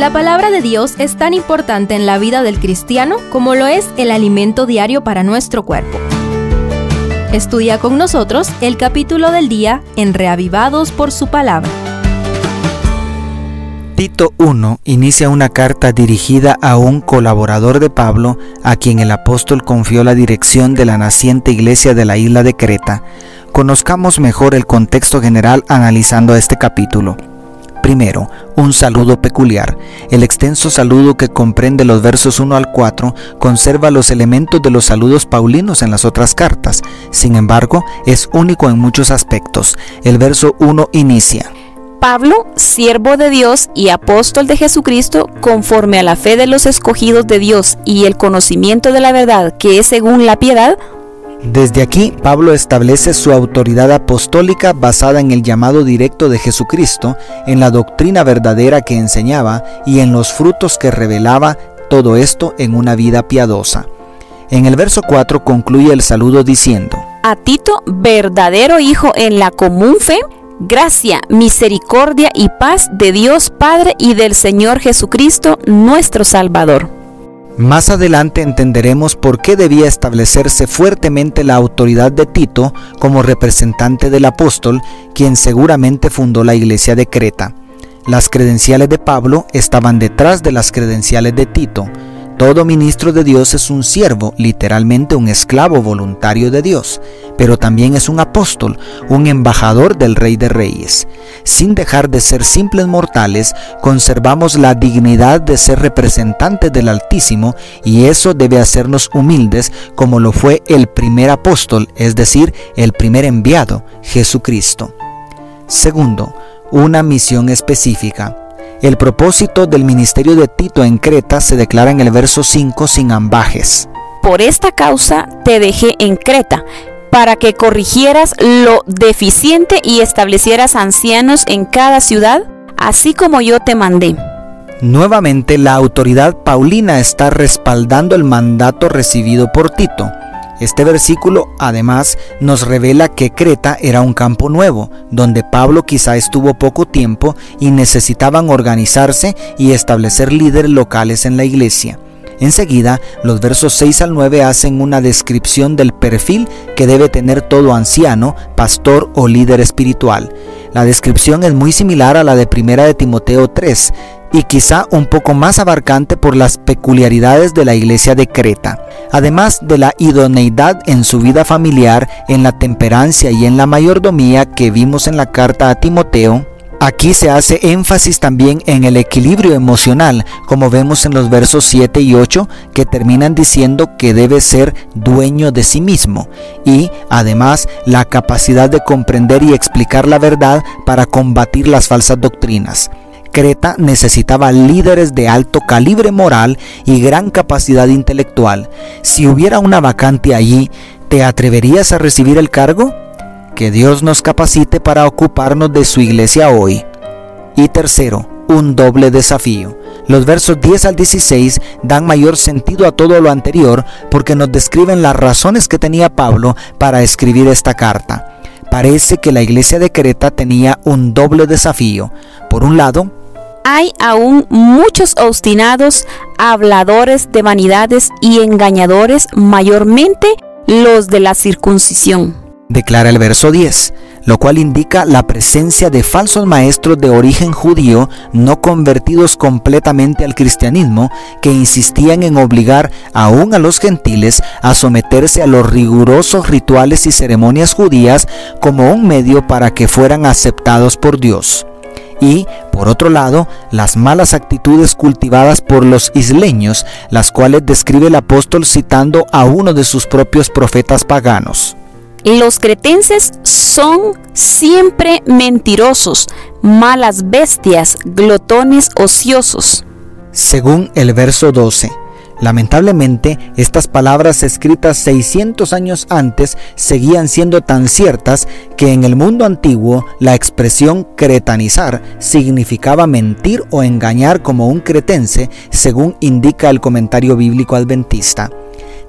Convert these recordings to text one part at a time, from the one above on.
La palabra de Dios es tan importante en la vida del cristiano como lo es el alimento diario para nuestro cuerpo. Estudia con nosotros el capítulo del día en Reavivados por su palabra. Tito 1 inicia una carta dirigida a un colaborador de Pablo a quien el apóstol confió la dirección de la naciente iglesia de la isla de Creta. Conozcamos mejor el contexto general analizando este capítulo. Primero, un saludo peculiar. El extenso saludo que comprende los versos 1 al 4 conserva los elementos de los saludos paulinos en las otras cartas. Sin embargo, es único en muchos aspectos. El verso 1 inicia. Pablo, siervo de Dios y apóstol de Jesucristo, conforme a la fe de los escogidos de Dios y el conocimiento de la verdad que es según la piedad, desde aquí, Pablo establece su autoridad apostólica basada en el llamado directo de Jesucristo, en la doctrina verdadera que enseñaba y en los frutos que revelaba, todo esto en una vida piadosa. En el verso 4 concluye el saludo diciendo, A Tito, verdadero hijo en la común fe, gracia, misericordia y paz de Dios Padre y del Señor Jesucristo, nuestro Salvador. Más adelante entenderemos por qué debía establecerse fuertemente la autoridad de Tito como representante del apóstol, quien seguramente fundó la iglesia de Creta. Las credenciales de Pablo estaban detrás de las credenciales de Tito, todo ministro de Dios es un siervo, literalmente un esclavo voluntario de Dios, pero también es un apóstol, un embajador del Rey de Reyes. Sin dejar de ser simples mortales, conservamos la dignidad de ser representantes del Altísimo y eso debe hacernos humildes como lo fue el primer apóstol, es decir, el primer enviado, Jesucristo. Segundo, una misión específica. El propósito del ministerio de Tito en Creta se declara en el verso 5 sin ambajes. Por esta causa te dejé en Creta, para que corrigieras lo deficiente y establecieras ancianos en cada ciudad, así como yo te mandé. Nuevamente la autoridad paulina está respaldando el mandato recibido por Tito. Este versículo además nos revela que Creta era un campo nuevo, donde Pablo quizá estuvo poco tiempo y necesitaban organizarse y establecer líderes locales en la iglesia. Enseguida, los versos 6 al 9 hacen una descripción del perfil que debe tener todo anciano, pastor o líder espiritual. La descripción es muy similar a la de Primera de Timoteo 3 y quizá un poco más abarcante por las peculiaridades de la iglesia de Creta. Además de la idoneidad en su vida familiar, en la temperancia y en la mayordomía que vimos en la carta a Timoteo, Aquí se hace énfasis también en el equilibrio emocional, como vemos en los versos 7 y 8, que terminan diciendo que debe ser dueño de sí mismo, y además la capacidad de comprender y explicar la verdad para combatir las falsas doctrinas. Creta necesitaba líderes de alto calibre moral y gran capacidad intelectual. Si hubiera una vacante allí, ¿te atreverías a recibir el cargo? Que Dios nos capacite para ocuparnos de su iglesia hoy. Y tercero, un doble desafío. Los versos 10 al 16 dan mayor sentido a todo lo anterior porque nos describen las razones que tenía Pablo para escribir esta carta. Parece que la iglesia de Creta tenía un doble desafío. Por un lado, hay aún muchos obstinados, habladores de vanidades y engañadores, mayormente los de la circuncisión declara el verso 10, lo cual indica la presencia de falsos maestros de origen judío no convertidos completamente al cristianismo que insistían en obligar aún a los gentiles a someterse a los rigurosos rituales y ceremonias judías como un medio para que fueran aceptados por Dios. Y, por otro lado, las malas actitudes cultivadas por los isleños, las cuales describe el apóstol citando a uno de sus propios profetas paganos. Los cretenses son siempre mentirosos, malas bestias, glotones ociosos. Según el verso 12. Lamentablemente, estas palabras escritas 600 años antes seguían siendo tan ciertas que en el mundo antiguo la expresión cretanizar significaba mentir o engañar como un cretense, según indica el comentario bíblico adventista.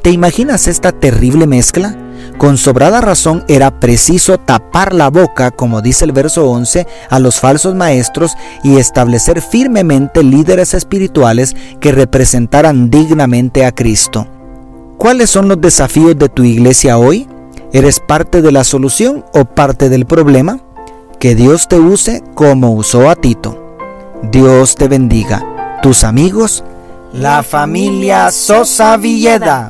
¿Te imaginas esta terrible mezcla? Con sobrada razón era preciso tapar la boca, como dice el verso 11, a los falsos maestros y establecer firmemente líderes espirituales que representaran dignamente a Cristo. ¿Cuáles son los desafíos de tu iglesia hoy? ¿Eres parte de la solución o parte del problema? Que Dios te use como usó a Tito. Dios te bendiga. Tus amigos, la familia Sosa Villeda.